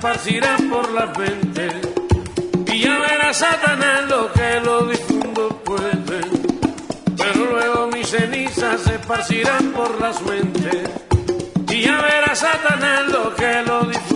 esparcirá por las mentes y ya verá Satanás lo que los difuntos pueden. Pero luego mis cenizas se esparcirán por las mentes y ya verá Satanás lo que los difuntos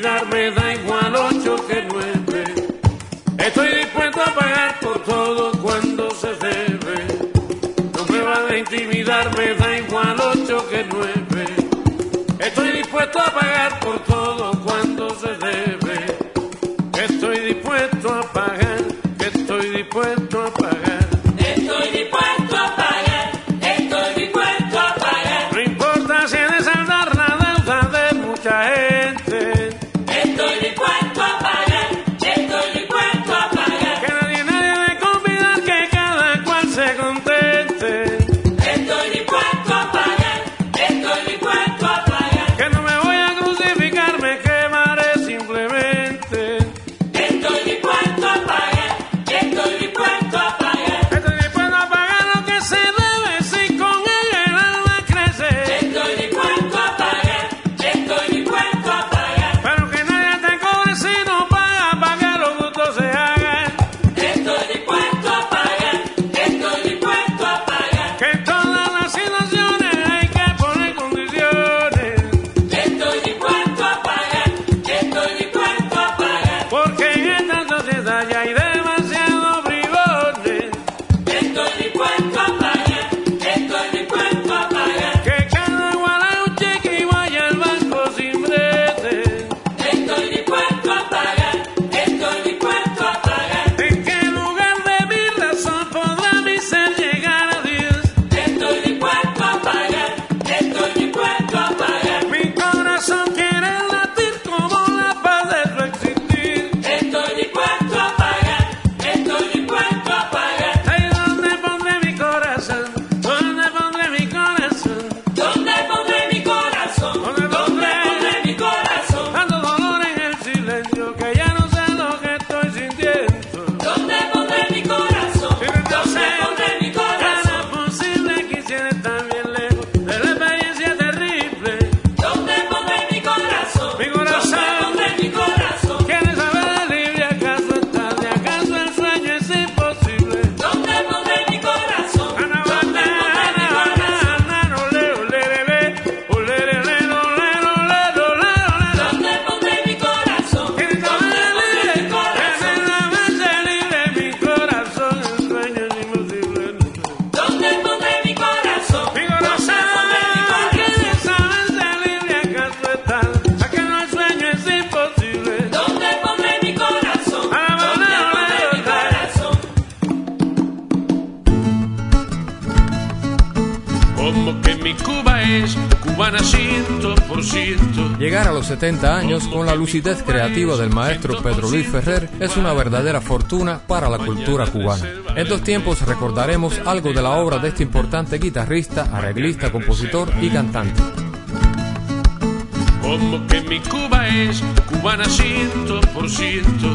olvidar, me da igual ocho que nueve. Estoy dispuesto a pagar por todo cuando se debe. No me van a intimidar, me da igual ocho que nueve. Estoy dispuesto a pagar por 70 años con la lucidez creativa del maestro Pedro Luis Ferrer es una verdadera fortuna para la cultura cubana. En dos tiempos recordaremos algo de la obra de este importante guitarrista, arreglista, compositor y cantante. Como que mi Cuba es cubana ciento por ciento.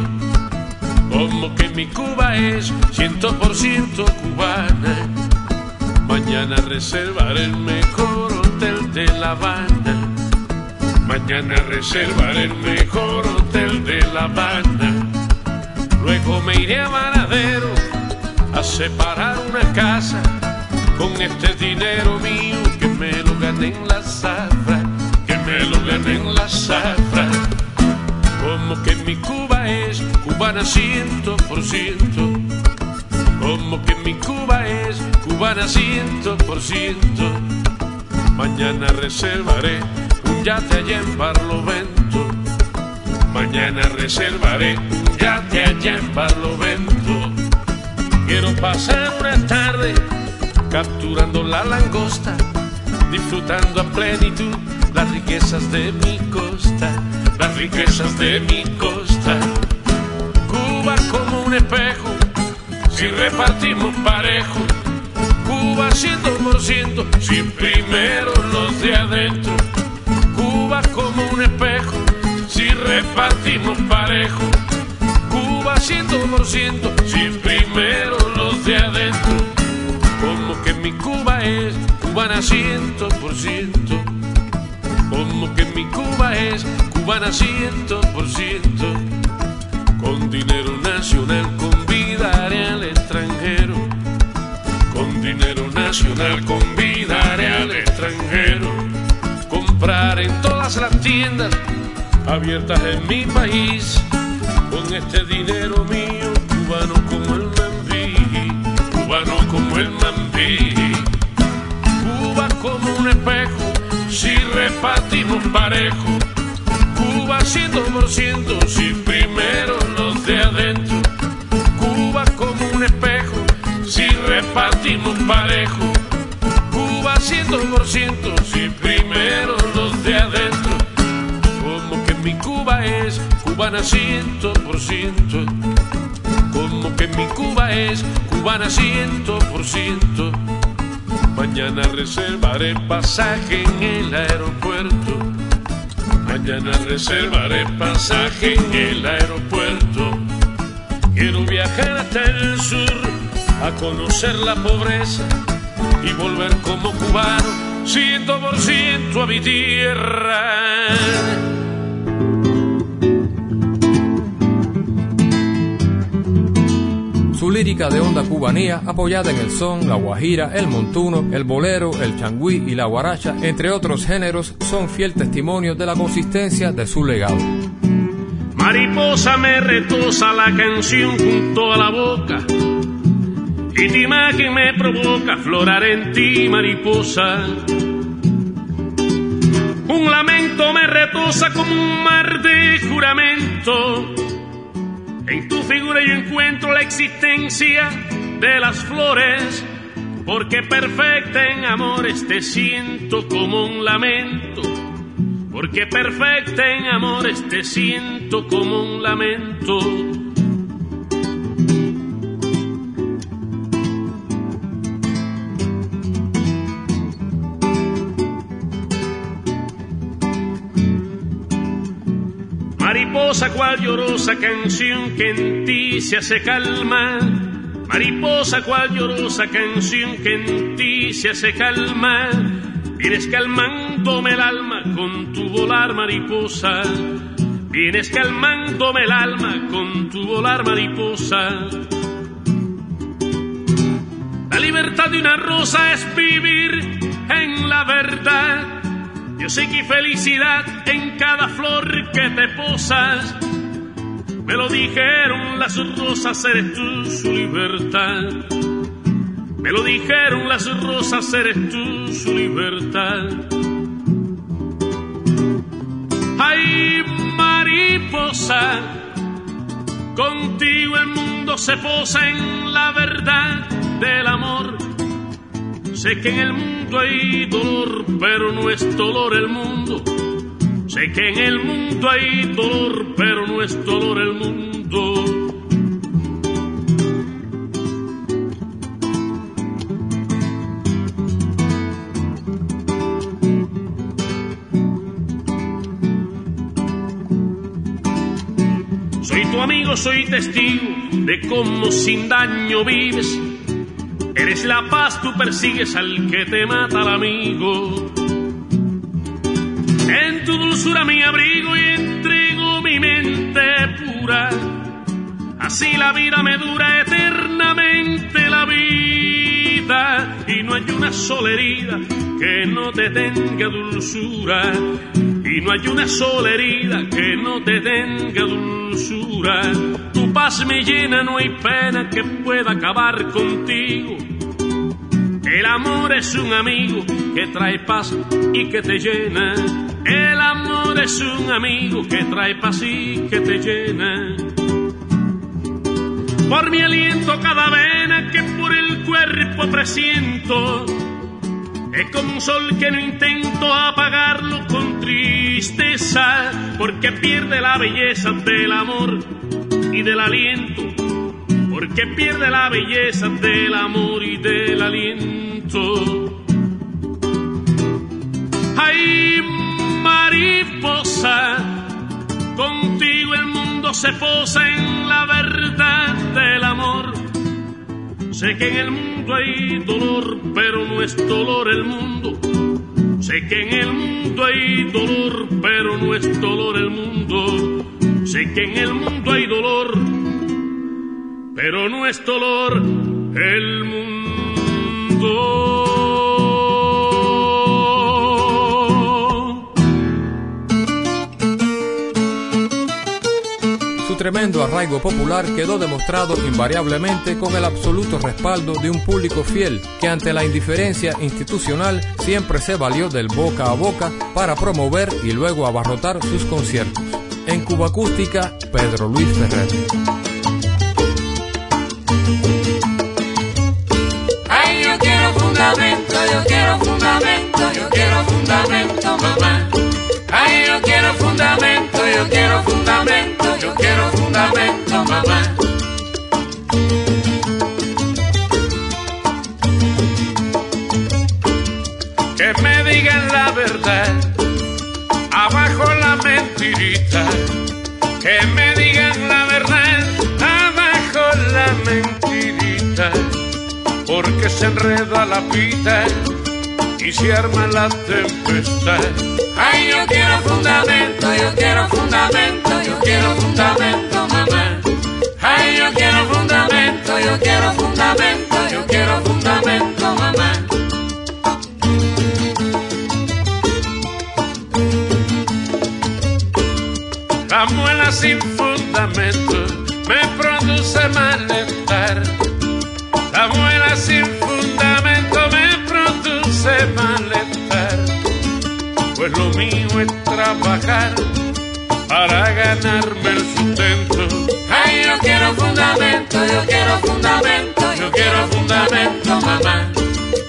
Como que mi Cuba es ciento por ciento cubana Mañana reservaré el mejor hotel de La Habana. Mañana reservaré el mejor hotel de La Habana. Luego me iré a Varadero a separar una casa con este dinero mío que me lo gané en la zafra, que me lo gané en la zafra. Como que mi Cuba es cubana ciento por ciento como que mi Cuba es cubana ciento por ciento. Mañana reservaré yate allá en Barlovento. Mañana reservaré un yate allá en Barlovento. Quiero pasar una tarde capturando la langosta, disfrutando a plenitud las riquezas de mi costa, las riquezas de mi costa. Cuba como un espejo si repartimos parejo. Cuba ciento por ciento, si primero los de adentro. Cuba como un espejo, si repartimos parejo. Cuba ciento por ciento, si primero los de adentro. Como que mi Cuba es cubana ciento por ciento. Como que mi Cuba es cubana ciento por ciento. Con dinero nacional, con al extranjero. Con dinero nacional convidaré al extranjero. Comprar en todas las tiendas abiertas en mi país. Con este dinero mío, cubano como el mambí, cubano como el mambí. Cuba como un espejo, si repartimos parejo. Cuba ciento por ciento, si primero los de adentro como un espejo si repartimos parejo. Cuba ciento por ciento si primero Cuba es cubana ciento por ciento. Como que mi Cuba es cubana ciento por ciento. Mañana reservaré pasaje en el aeropuerto. Mañana reservaré pasaje en el aeropuerto Quiero viajar hasta el sur a conocer la pobreza y volver como cubano, ciento por ciento a mi tierra. Lírica de onda cubanía, apoyada en el son, la guajira, el montuno, el bolero, el changüí y la guaracha, entre otros géneros, son fiel testimonio de la consistencia de su legado. Mariposa me retosa la canción junto a la boca. Y tu imagen me provoca florar en ti, mariposa. Un lamento me retosa como un mar de juramento. En tu figura yo encuentro la existencia de las flores, porque perfecta en amores te siento como un lamento porque perfecta en amores te siento como un lamento. Mariposa cual llorosa canción que en ti se hace calma. Mariposa cual llorosa canción que en ti se hace calma Vienes calmándome el alma con tu volar mariposa. Vienes calmándome el alma con tu volar mariposa. La libertad de una rosa es vivir en la verdad. Yo sé que felicidad en cada flor que te posas. Me lo dijeron las rosas, eres tú su libertad. Me lo dijeron las rosas, eres tú su libertad. Ay, mariposa, contigo el mundo se posa en la verdad del amor. Sé que en el mundo hay dolor, pero no es dolor el mundo. Sé que en el mundo hay dolor, pero no es dolor el mundo. Soy tu amigo, soy testigo de cómo sin daño vives. Eres la paz, tú persigues al que te mata al amigo. En tu dulzura mi abrigo y entrego mi mente pura. Así la vida me dura eternamente la vida. Y no hay una sola herida que no te tenga dulzura. Y no hay una sola herida que no te tenga dulzura. Tu paz me llena, no hay pena que pueda acabar contigo. El amor es un amigo que trae paz y que te llena. El amor es un amigo que trae paz y que te llena. Por mi aliento cada vena que por el cuerpo presiento. Es como un sol que no intento apagarlo con tristeza, porque pierde la belleza del amor y del aliento, porque pierde la belleza del amor y del aliento. Ay, mariposa, contigo el mundo se posa en la verdad del amor. Sé que en el mundo hay dolor, pero no es dolor el mundo. Sé que en el mundo hay dolor, pero no es dolor el mundo. Sé que en el mundo hay dolor, pero no es dolor el mundo. Tremendo arraigo popular quedó demostrado invariablemente con el absoluto respaldo de un público fiel que ante la indiferencia institucional siempre se valió del boca a boca para promover y luego abarrotar sus conciertos. En Cuba Acústica, Pedro Luis Ferrer. Yo quiero fundamento, yo quiero fundamento, yo quiero fundamento, mamá. Ay, yo quiero fundamento, yo quiero fundamento, yo quiero fundamento, mamá. Que me digan la verdad, abajo la mentirita. Que me digan la verdad, abajo la mentirita. Porque se enreda la pita y se arma la tempestad. Ay, yo quiero fundamento, yo quiero fundamento, yo quiero fundamento, mamá. Ay, yo quiero fundamento, yo quiero fundamento, yo quiero fundamento, mamá. La muela sin fundamento me produce malestar. Para ganarme el sustento. Ay, yo quiero fundamento, yo quiero fundamento, yo quiero fundamento, mamá.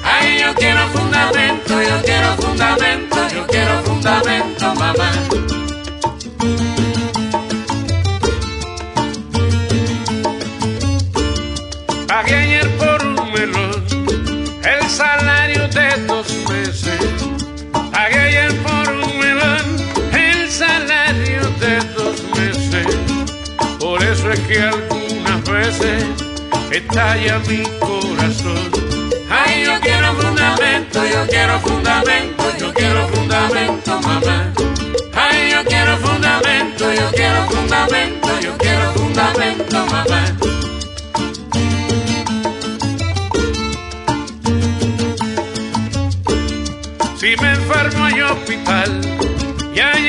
Ay, yo quiero fundamento, yo quiero fundamento, yo quiero fundamento, mamá. Que algunas veces estalla mi corazón. Ay, yo quiero fundamento, yo quiero fundamento, yo quiero fundamento, mamá. Ay, yo quiero fundamento, yo quiero fundamento, yo quiero fundamento, mamá. Si me enfermo hay hospital y hay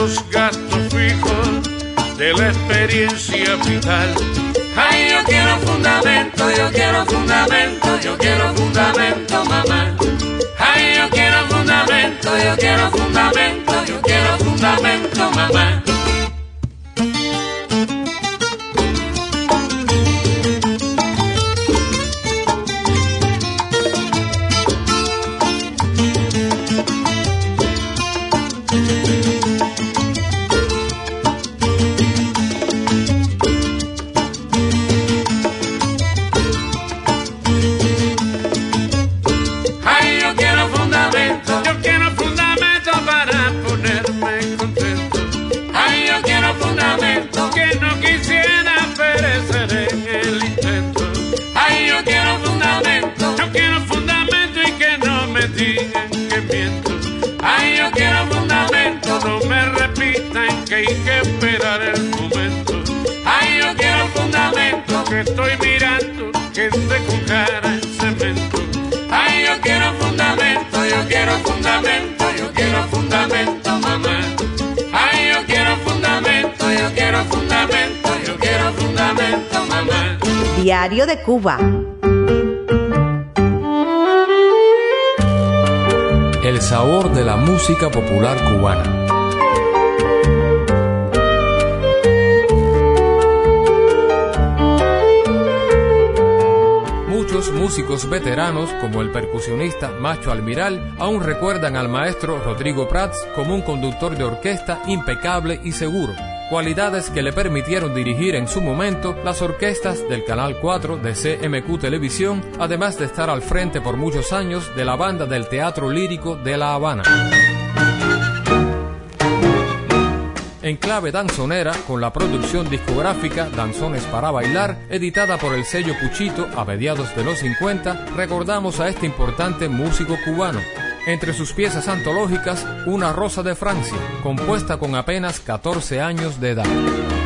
los gastos fijos de la experiencia vital. Ay, yo quiero fundamento, yo quiero fundamento, yo quiero fundamento, mamá. Ay, yo quiero fundamento, yo quiero fundamento, yo quiero fundamento, mamá. Cuba. El sabor de la música popular cubana. músicos veteranos como el percusionista Macho Almiral aún recuerdan al maestro Rodrigo Prats como un conductor de orquesta impecable y seguro, cualidades que le permitieron dirigir en su momento las orquestas del Canal 4 de CMQ Televisión, además de estar al frente por muchos años de la banda del Teatro Lírico de La Habana en clave danzonera con la producción discográfica Danzones para Bailar, editada por el sello Puchito a mediados de los 50, recordamos a este importante músico cubano. Entre sus piezas antológicas, Una Rosa de Francia, compuesta con apenas 14 años de edad.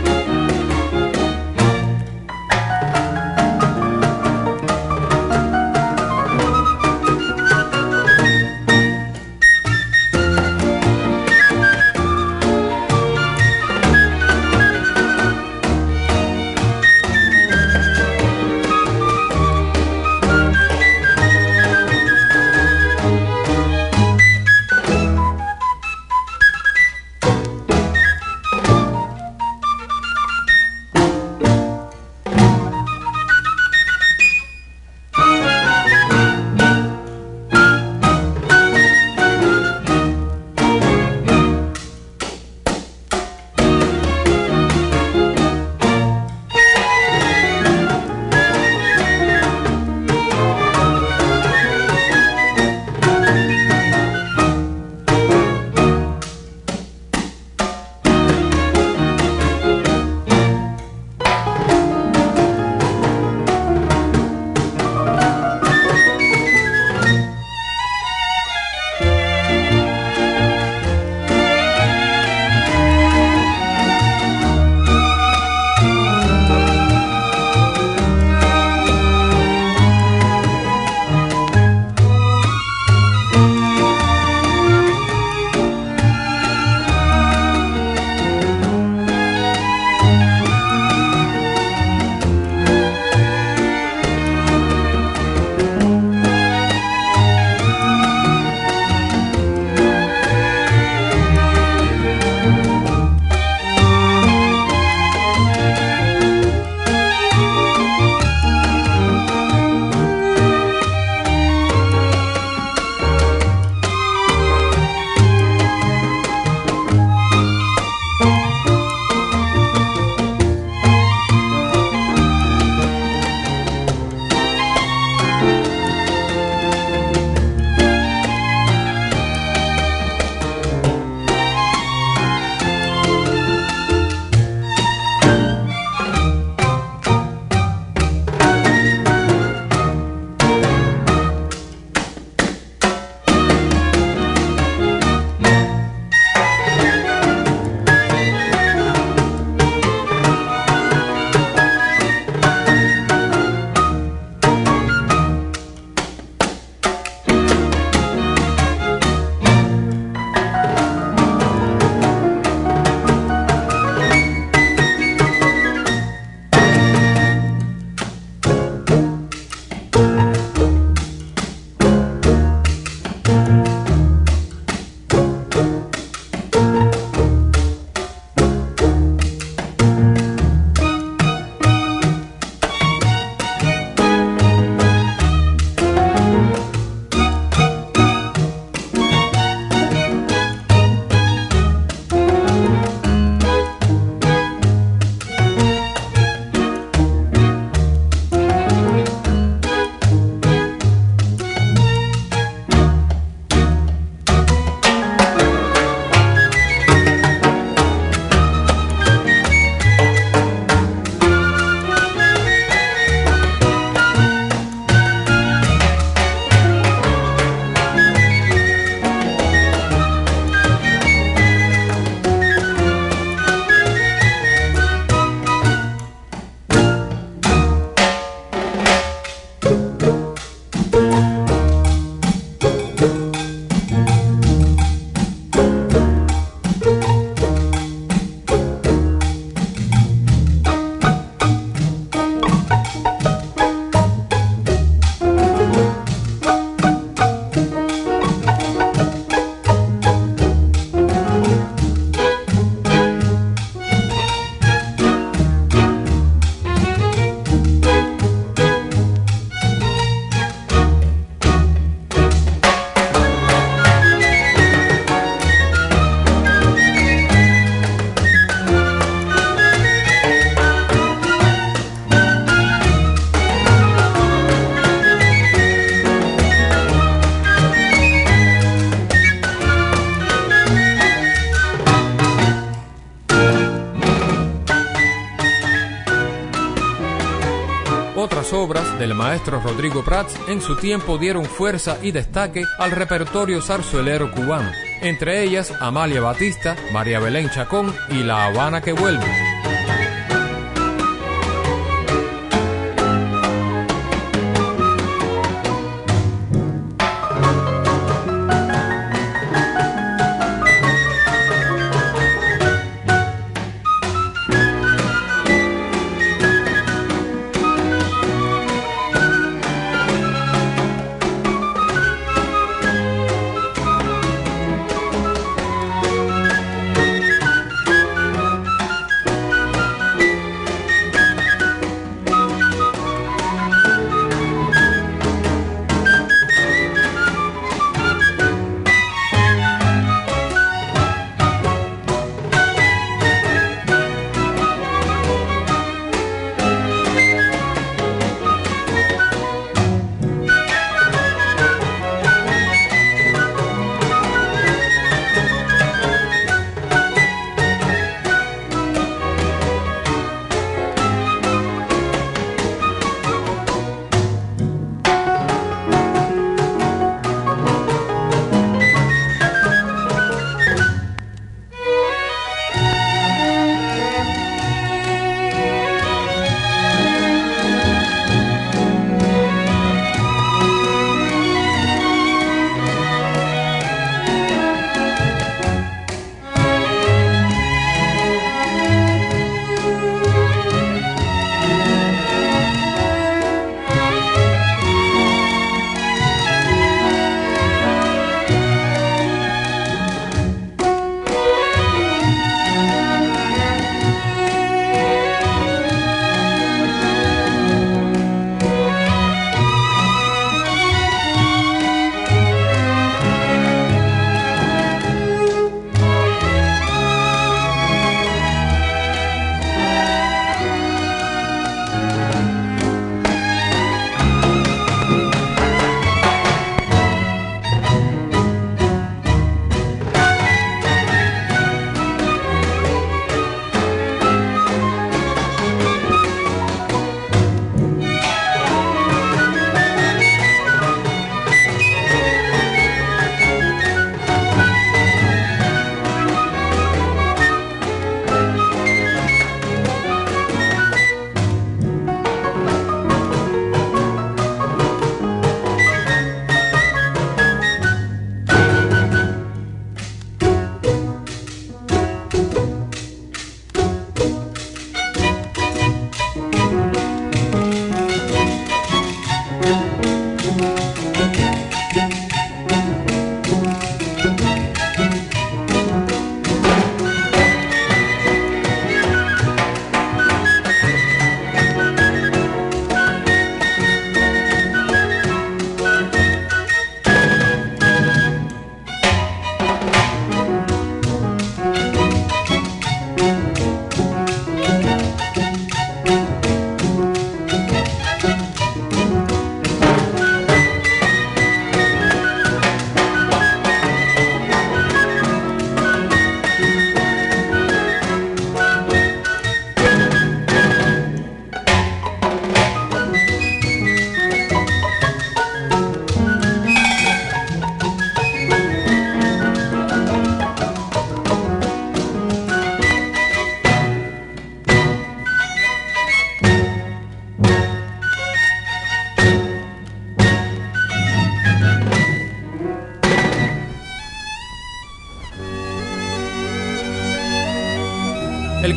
Maestro Rodrigo Prats en su tiempo dieron fuerza y destaque al repertorio zarzuelero cubano, entre ellas Amalia Batista, María Belén Chacón y La Habana que vuelve.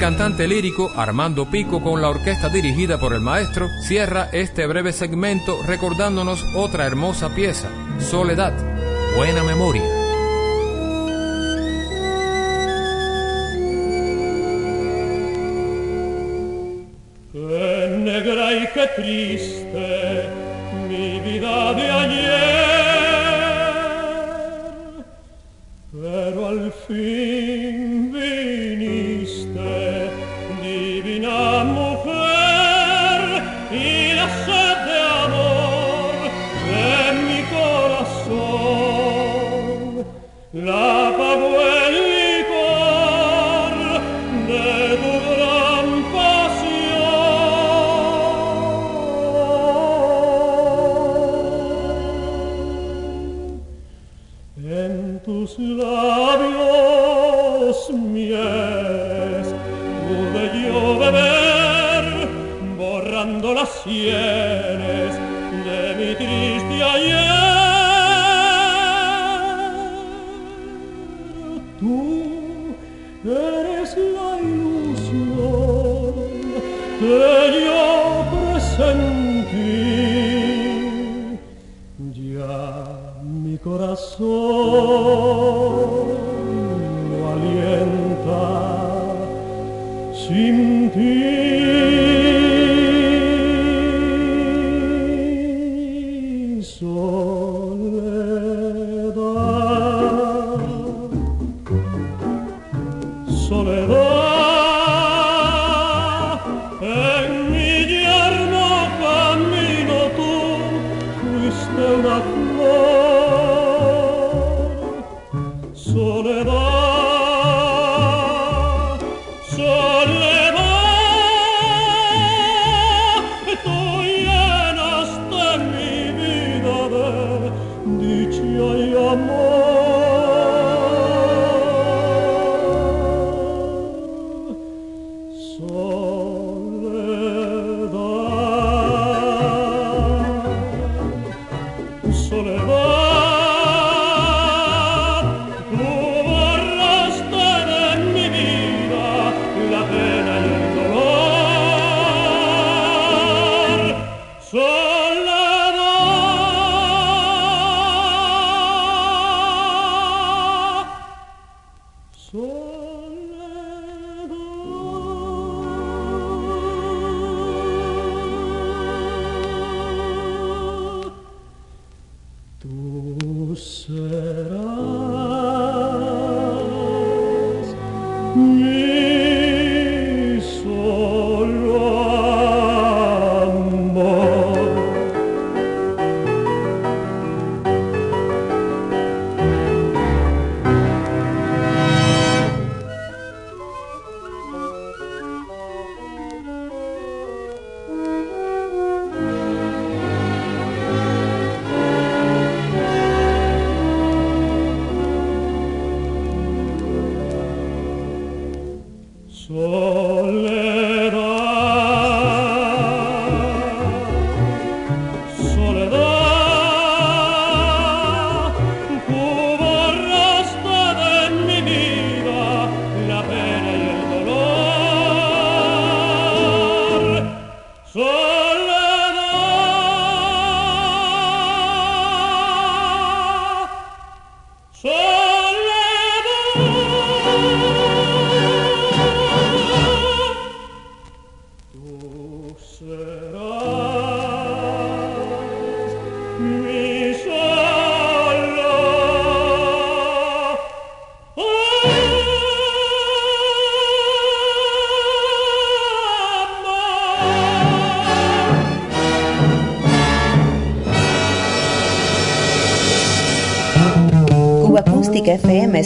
Cantante lírico Armando Pico con la orquesta dirigida por el maestro cierra este breve segmento recordándonos otra hermosa pieza, Soledad, Buena Memoria.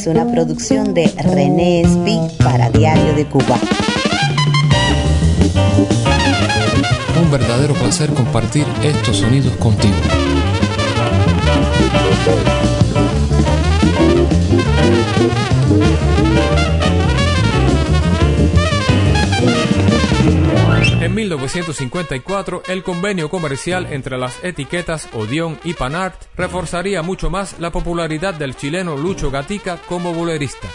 Es una producción de René Espi para Diario de Cuba. Un verdadero placer compartir estos sonidos contigo. En 1954, el convenio comercial entre las etiquetas Odeon y Panart reforzaría mucho más la popularidad del chileno Lucho Gatica como bolerista,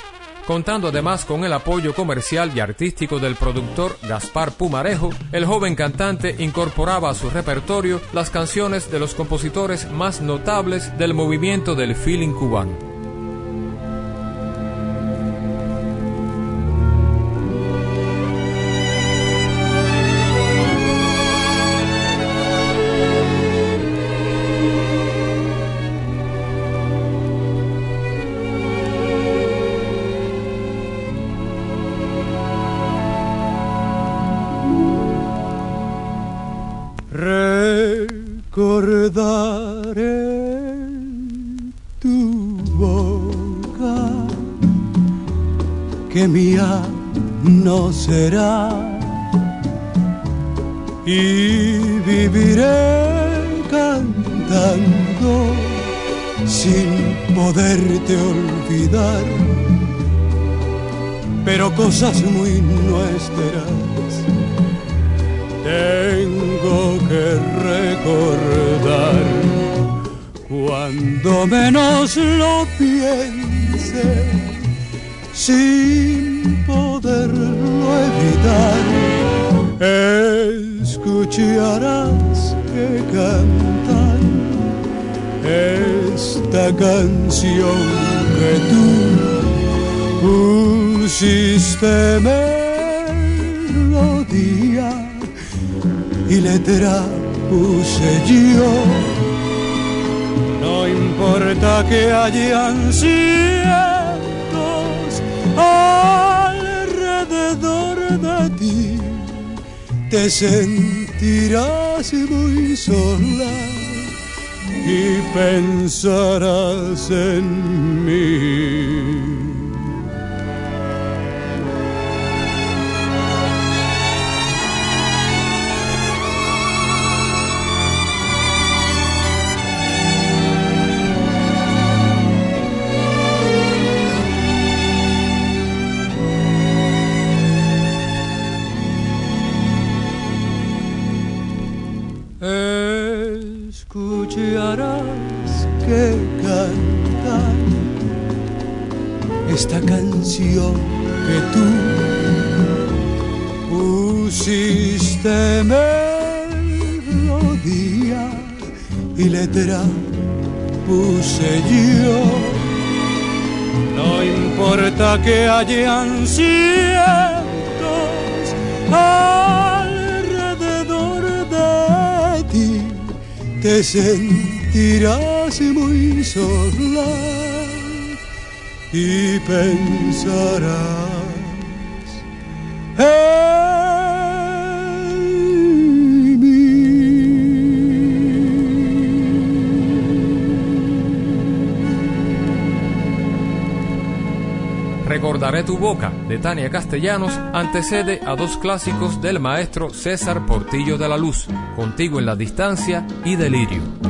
contando además con el apoyo comercial y artístico del productor Gaspar Pumarejo, el joven cantante incorporaba a su repertorio las canciones de los compositores más notables del movimiento del feeling cubano. Recordaré tu boca, que mía no será, y viviré cantando sin poderte olvidar, pero cosas muy nuestras tengo que recordar. Cuando menos lo piense, sin poderlo evitar, escucharás que cantan esta canción que tú pusiste y letra puse yo. No importa que hayan cientos alrededor de ti, te sentirás muy sola y pensarás en mí. Esta canción que tú pusiste melodía y letra puse yo. No importa que hayan cientos alrededor de ti, te sentirás muy sola y pensarás en mí. Recordaré tu boca, de Tania Castellanos, antecede a dos clásicos del maestro César Portillo de la Luz, Contigo en la distancia y Delirio.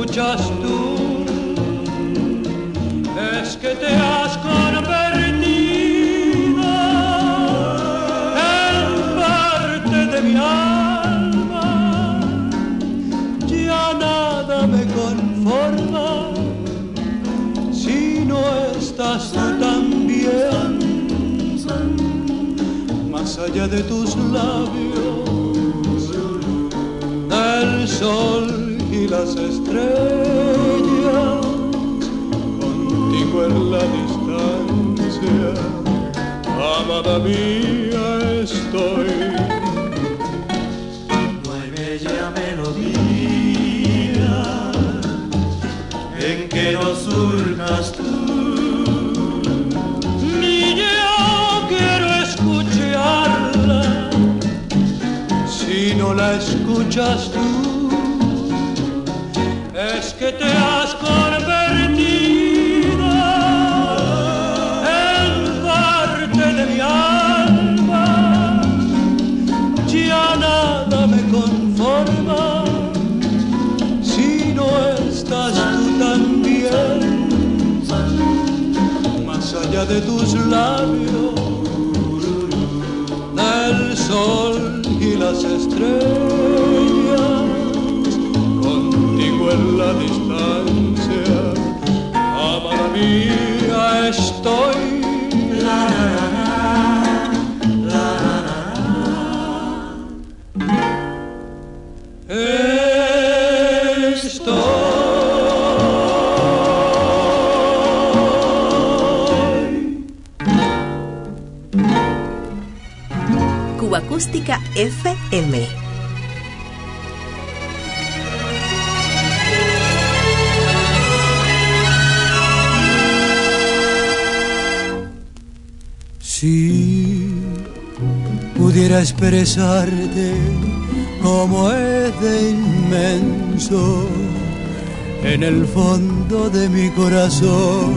Escuchas tú es que te has convertido en parte de mi alma. Ya nada me conforma si no estás tú también. Más allá de tus labios, las estrellas contigo en la distancia, amada mía estoy. No hay bella melodía en que no surcas tú. Ni yo quiero escucharla si no la escuchas tú. Tus labios, del sol y las estrellas, contigo en la distancia, amada mía estoy. FM. Si pudiera expresarte como es de inmenso en el fondo de mi corazón,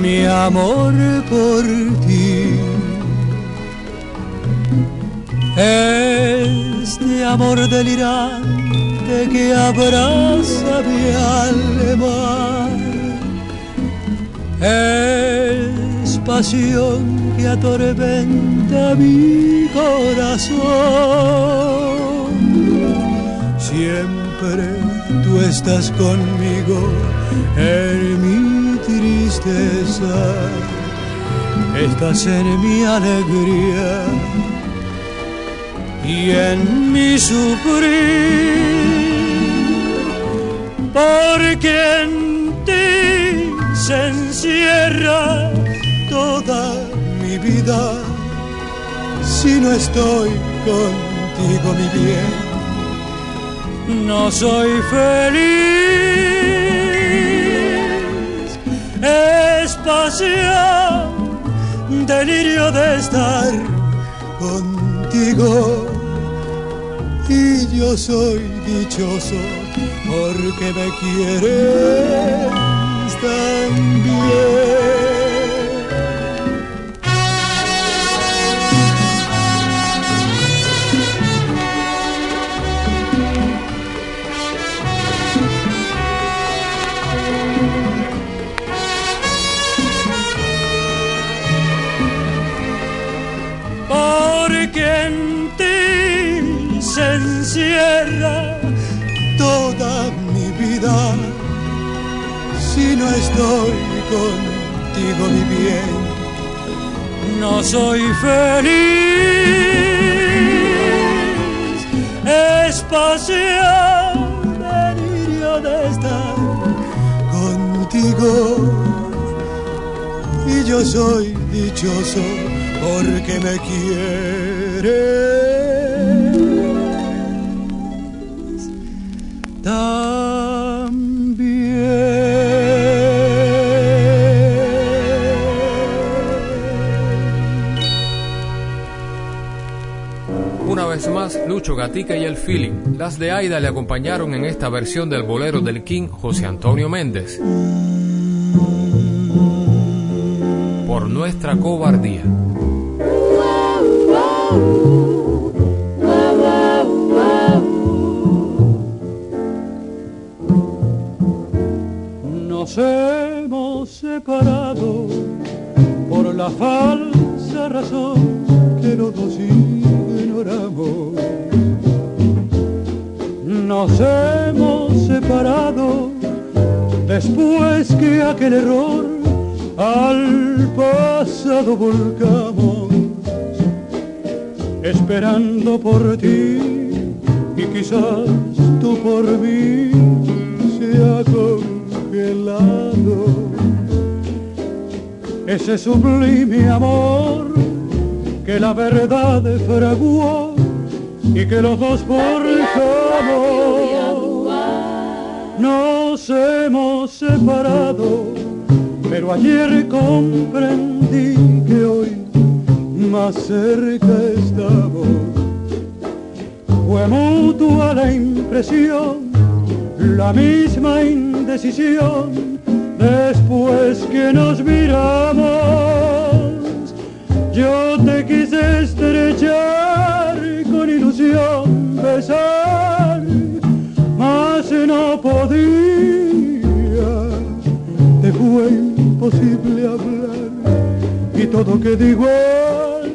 mi amor por ti. Este amor delirante que abraza mi alma. Es pasión que atormenta mi corazón. Siempre tú estás conmigo en mi tristeza, estás en mi alegría y en mi sufrir, porque en ti se encierra toda mi vida. Si no estoy contigo, mi bien, no soy feliz. Es pasión, delirio de estar contigo. Y yo soy dichoso porque me quieres tan toda mi vida. Si no estoy contigo, mi bien, no soy feliz. Es pasión, delirio de estar contigo. Y yo soy dichoso porque me quieres. Más, Lucho Gatica y el Feeling. Las de Aida le acompañaron en esta versión del bolero del King José Antonio Méndez. Por nuestra cobardía. Hemos separado por la falsa razón que los dos ignoramos. Nos hemos separado después que aquel error al pasado volcamos, esperando por ti y quizás tú por mí se con ese sublime amor que la verdad fraguó y que los dos forjamos. Nos hemos separado, pero ayer comprendí que hoy más cerca estamos. Fue mutua la impresión, la misma después que nos miramos. Yo te quise estrechar con ilusión, besar, mas no podía. Te fue imposible hablar y todo quedó igual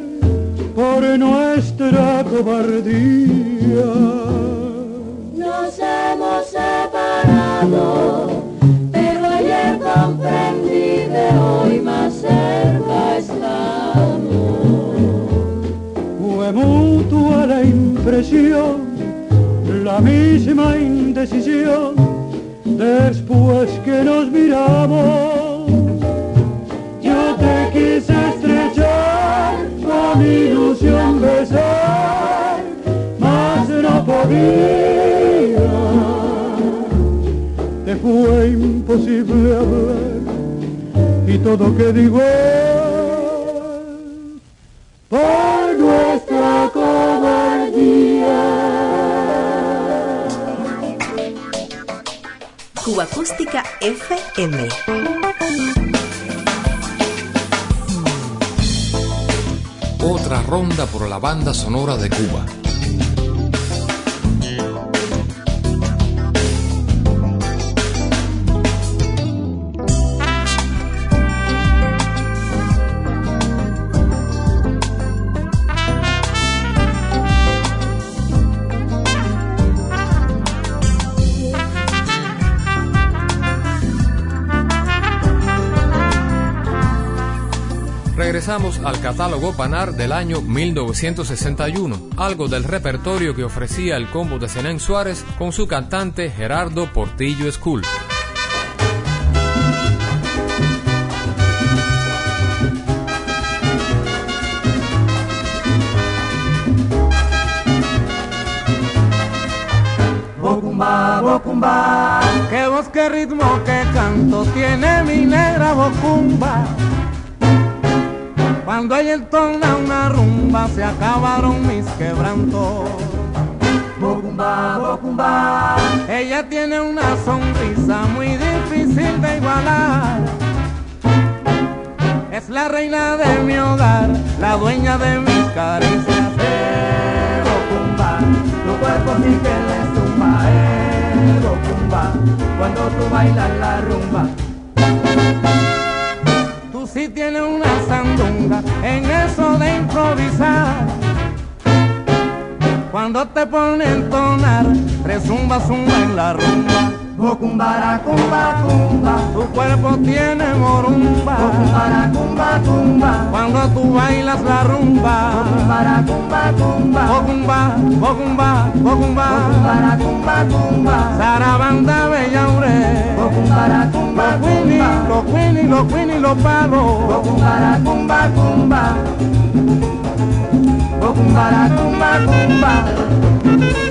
por nuestra cobardía estamos separados, pero ayer comprendí de hoy más cerca estamos. Fue mutua la impresión, la misma indecisión, después que nos miramos. Yo te quise estrechar, con ilusión besar, mas no podía fue imposible hablar y todo que digo por nuestra cobardía. Cuba Acústica FM. Otra ronda por la banda sonora de Cuba. Regresamos al catálogo Panar del año 1961, algo del repertorio que ofrecía el combo de Zenén Suárez con su cantante Gerardo Portillo School. Bocumba, bocumba, qué voz, qué ritmo, qué canto tiene mi negra bocumba. Cuando ella entona una rumba se acabaron mis quebrantos. Bocumba, bocumba, ella tiene una sonrisa muy difícil de igualar. Es la reina de mi hogar, la dueña de mis caricias. Eh, bocumba, tu cuerpo sí que le zumba, eh, bocumba, cuando tú bailas la rumba si tiene una sandunga en eso de improvisar. Cuando te pone a entonar, resumba, zumba en la rumba. Bocumbara, cumba, cumba, tu cuerpo tiene morumba. Bocumbara, cumba, cumba, cuando tú bailas la rumba. Bocumbara, cumba, cumba, bocumba, bocumba, bocumba. Bocumbara, cumba, cumba, zarabanda bella ure. Bocumbara, cumba, cumba, los quini, los quini, los palos. Bocumbara, cumba, cumba. Bocumbara, cumba, cumba.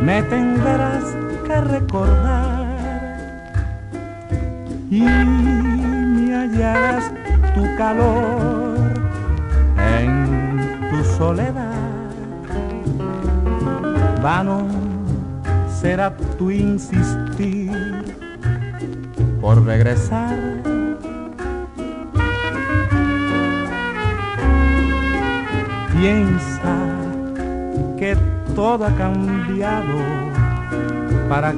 me tendrás que recordar y me hallarás tu calor en tu soledad. Vano será tu insistir por regresar. Piensa todo ha cambiado. ¿para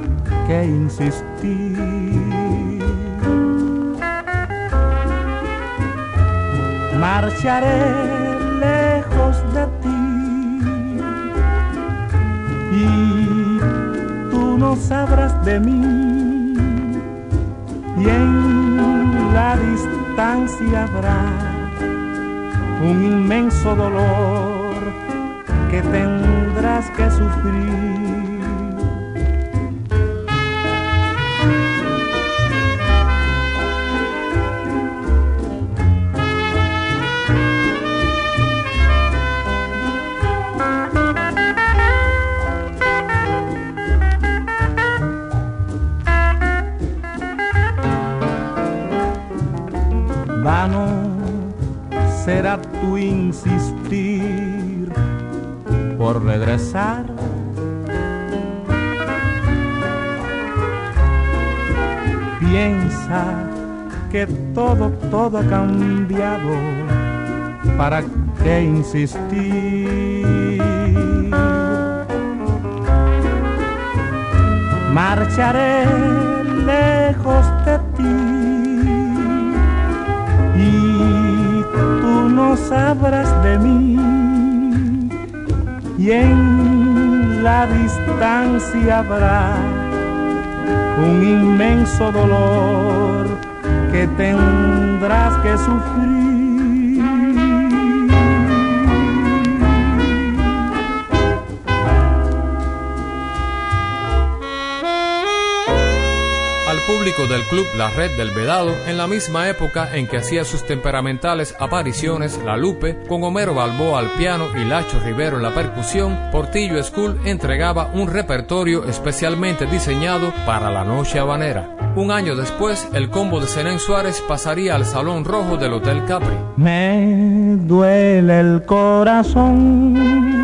qué insistir? Marcharé lejos de ti. Y tú no sabrás de mí. Y en la distancia habrá un inmenso dolor que tendrás que sufrir será tu insistir por regresar. Piensa que todo, todo ha cambiado, ¿para qué insistir? Marcharé lejos de ti no sabrás de mí y en la distancia habrá un inmenso dolor que tendrás que sufrir. Público del club La Red del Vedado en la misma época en que hacía sus temperamentales apariciones La Lupe, con Homero Balboa al piano y Lacho Rivero en la percusión, Portillo School entregaba un repertorio especialmente diseñado para la noche habanera. Un año después, el combo de Zenén Suárez pasaría al Salón Rojo del Hotel Capri. Me duele el corazón,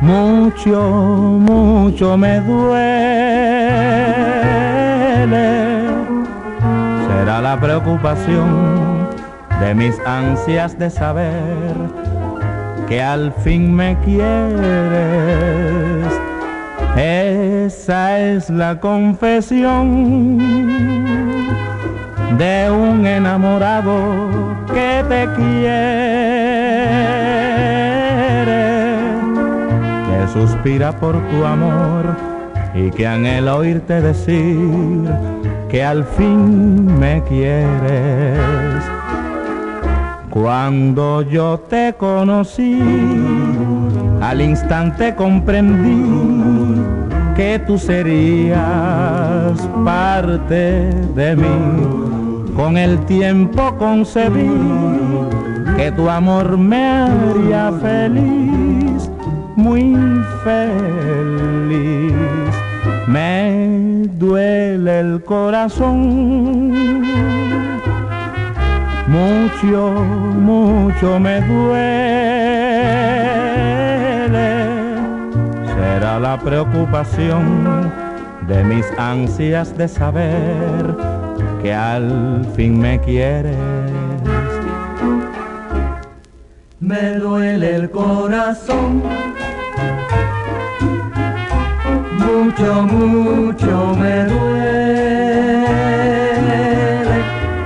mucho, mucho me duele será la preocupación de mis ansias de saber que al fin me quieres. Esa es la confesión de un enamorado que te quiere, suspira por tu amor y que anhela oírte decir que al fin me quieres. Cuando yo te conocí, al instante comprendí que tú serías parte de mí. Con el tiempo concebí que tu amor me haría feliz, muy feliz me duele el corazón. Mucho, mucho me duele. Será la preocupación de mis ansias de saber que al fin me quieres. Me duele el corazón mucho, mucho me duele.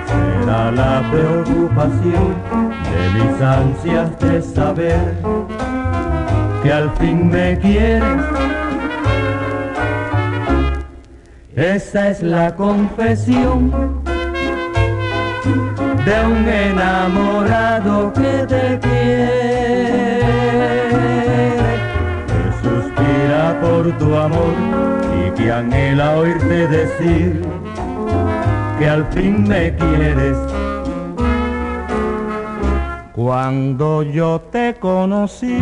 Será la preocupación de mis ansias de saber que al fin me quieres. Esa es la confesión de un enamorado que te quiere por tu amor y que anhela oírte decir que al fin me quieres. Cuando yo te conocí,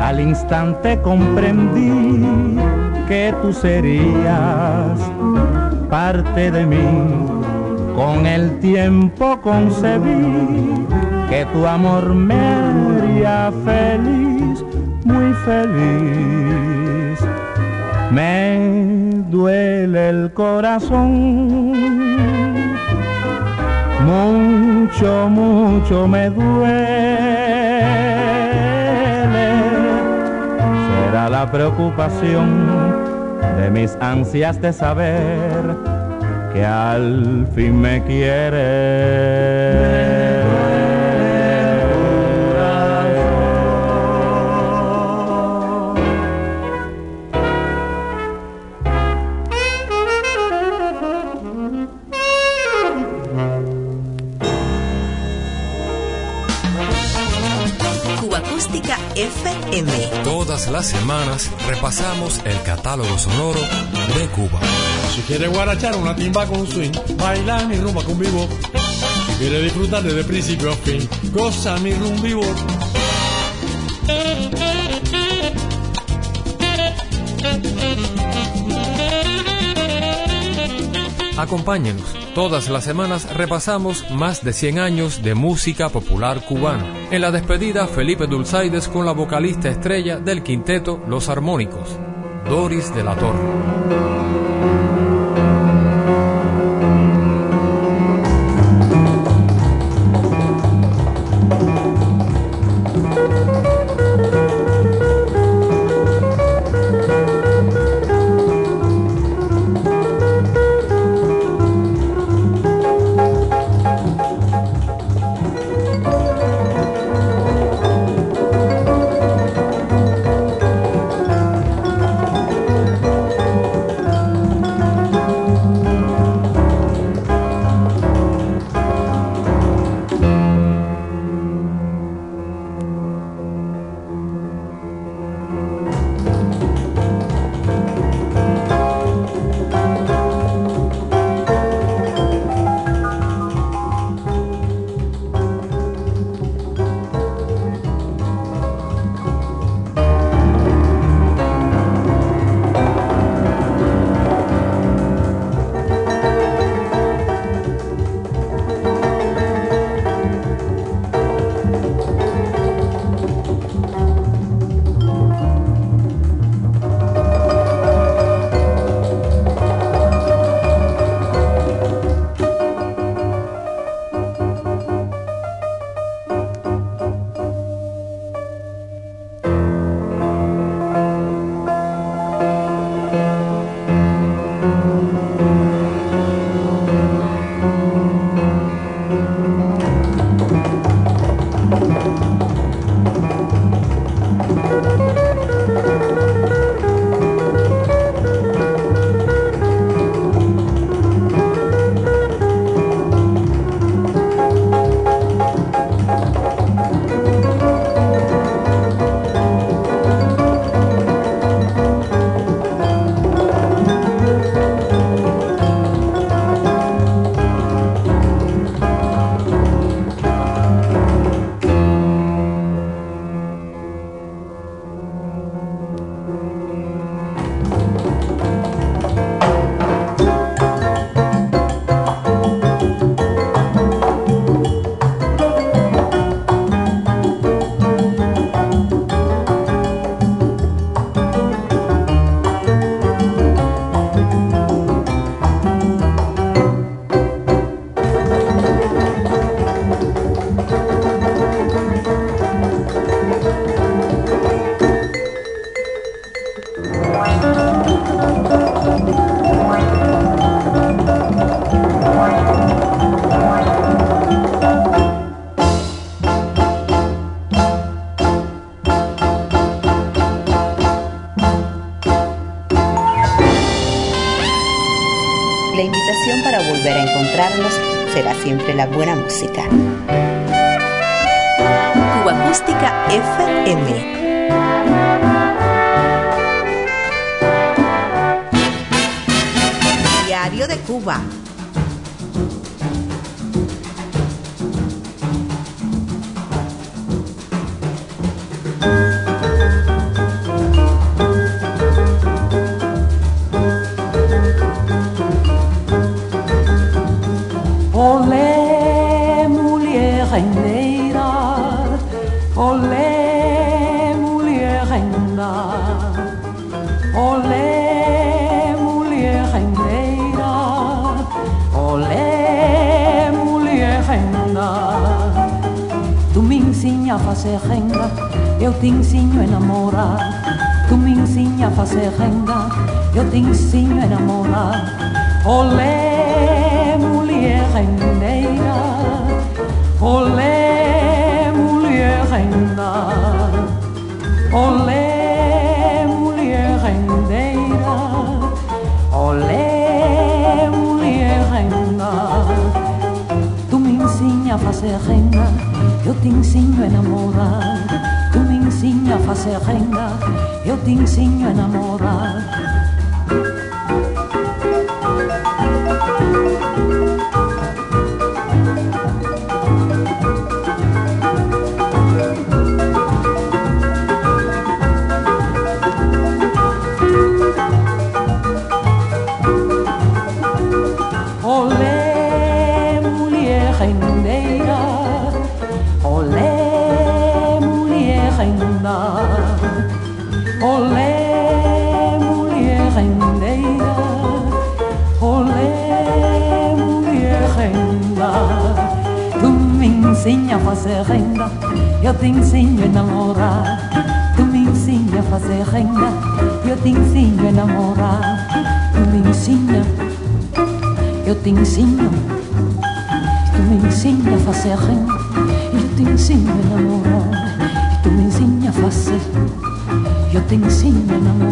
al instante comprendí que tú serías parte de mí. Con el tiempo concebí que tu amor me haría feliz muy feliz. Me duele el corazón, mucho, mucho me duele. Será la preocupación de mis ansias de saber que al fin me quiere. Todas las semanas repasamos el catálogo sonoro de Cuba. Si quiere guarachar una timba con swing, baila mi rumba con vivo. Si quiere disfrutar desde principio a fin, goza mi rumba vivo. Acompáñenos. Todas las semanas repasamos más de 100 años de música popular cubana. En la despedida, Felipe Dulzaides con la vocalista estrella del quinteto Los Armónicos, Doris de la Torre. 时间。Fazer renda, eu te ensino a namorar. Tu me fazer renda, eu te ensino a namorar. Olé, mulher rendeira, olé, mulher renda, olé, mulher rendeira, olé, mulher renda. Tu me ensina a fazer renda, eu te ensino a namorar ensino a fazer renda, eu te ensino a namorar. Ensina a fazer renda, eu te ensino a namorar. Tu me ensina a fazer renda, eu te ensino a namorar. Tu me ensina, eu te ensino. Tu me ensina a fazer renda, eu te ensino a namorar. Tu me ensina a fazer, eu te ensino a namorar.